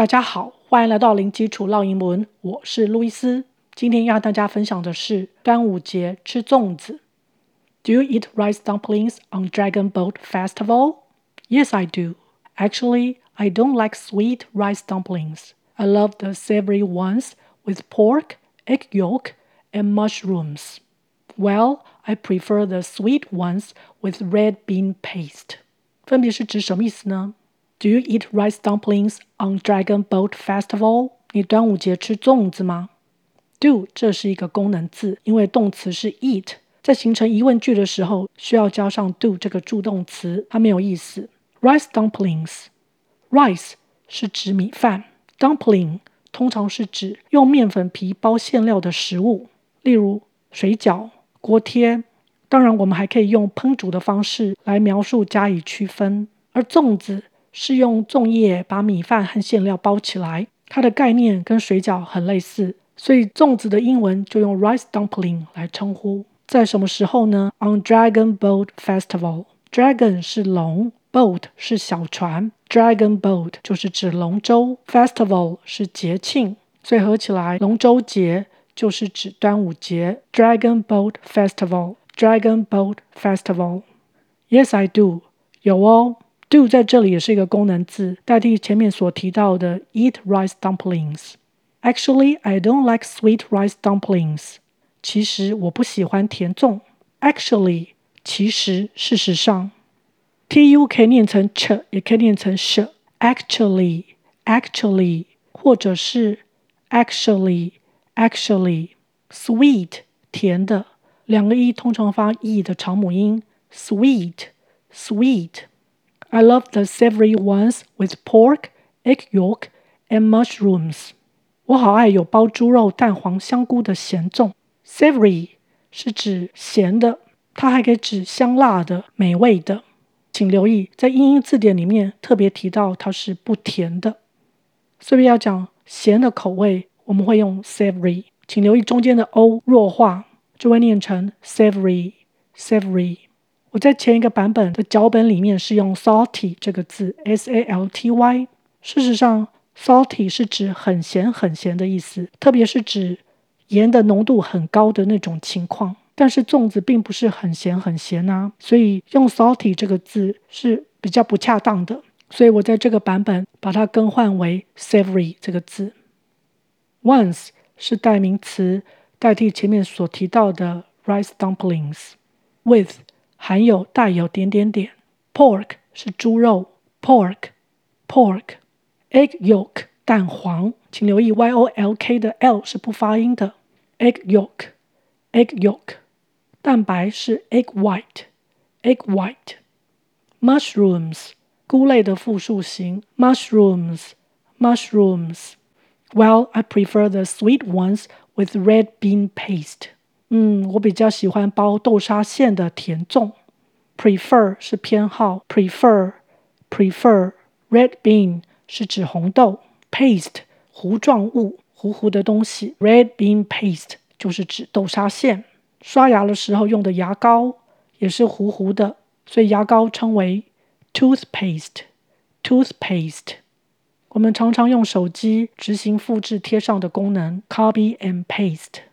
大家好，欢迎来到零基础烙英文，我是路易斯。今天要和大家分享的是端午节吃粽子。Do you eat rice dumplings on Dragon Boat Festival? Yes, I do. Actually, I don't like sweet rice dumplings. I love the savory ones with pork, egg yolk, and mushrooms. Well, I prefer the sweet ones with red bean paste. 分别是指什么意思呢 ？Do you eat rice dumplings on Dragon Boat Festival? 你端午节吃粽子吗？Do 这是一个功能字，因为动词是 eat，在形成疑问句的时候需要加上 do 这个助动词，它没有意思。Rice dumplings，rice 是指米饭，dumpling 通常是指用面粉皮包馅料的食物，例如水饺、锅贴。当然，我们还可以用烹煮的方式来描述加以区分。而粽子是用粽叶把米饭和馅料包起来，它的概念跟水饺很类似，所以粽子的英文就用 rice dumpling 来称呼。在什么时候呢？On Dragon Boat Festival，Dragon 是龙，Boat 是小船，Dragon Boat 就是指龙舟，Festival 是节庆，所以合起来龙舟节就是指端午节，Dragon Boat Festival。Dragon Boat Festival. Yes, I do. 有哦，do 在这里也是一个功能字，代替前面所提到的 eat rice dumplings. Actually, I don't like sweet rice dumplings. 其实我不喜欢甜粽。Actually，其实事实上，tu 可以念成 ch，也可以念成 sh。Actually, actually，或者是 actually, actually, sweet 甜的。两个 e 通常发 e 的长母音，sweet, sweet. I love the savory ones with pork, egg yolk, and mushrooms. 我好爱有包猪肉、蛋黄、香菇的咸粽。Savory 是指咸的，它还可以指香辣的、美味的。请留意，在英英字典里面特别提到它是不甜的，所以要讲咸的口味，我们会用 savory。请留意中间的 o 弱化。就会念成 savory，savory。我在前一个版本的脚本里面是用 salty 这个字，S-A-L-T-Y。事实上，salty 是指很咸很咸的意思，特别是指盐的浓度很高的那种情况。但是粽子并不是很咸很咸啊，所以用 salty 这个字是比较不恰当的。所以我在这个版本把它更换为 savory 这个字。Once 是代名词。代替前面所提到的 rice dumplings，with 含有带有点点点，pork 是猪肉，pork，pork，egg yolk 蛋黄，请留意 y o l k 的 l 是不发音的，egg yolk，egg yolk，蛋白是 egg white，egg white，mushrooms 菇类的复数形，mushrooms，mushrooms。Well, I prefer the sweet ones with red bean paste. 嗯，我比较喜欢包豆沙馅的甜粽。Prefer 是偏好，prefer prefer red bean 是指红豆，paste 糊状物，糊糊的东西。Red bean paste 就是指豆沙馅。刷牙的时候用的牙膏也是糊糊的，所以牙膏称为 toothpaste toothpaste。我们常常用手机执行复制贴上的功能，copy and paste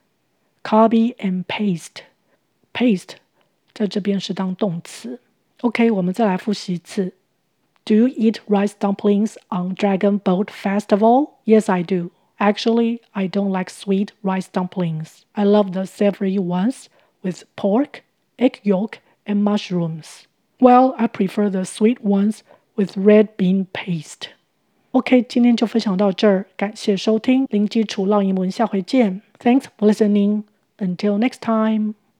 paste，copy and paste，paste 在这边是当动词。OK，我们再来复习一次。Do you eat rice dumplings on Dragon Boat Festival? Yes, I do. Actually, I don't like sweet rice dumplings. I love the savory ones with pork, egg yolk, and mushrooms. Well, I prefer the sweet ones with red bean paste. OK，今天就分享到这儿，感谢收听零基础烙英文，下回见。Thanks for listening. Until next time.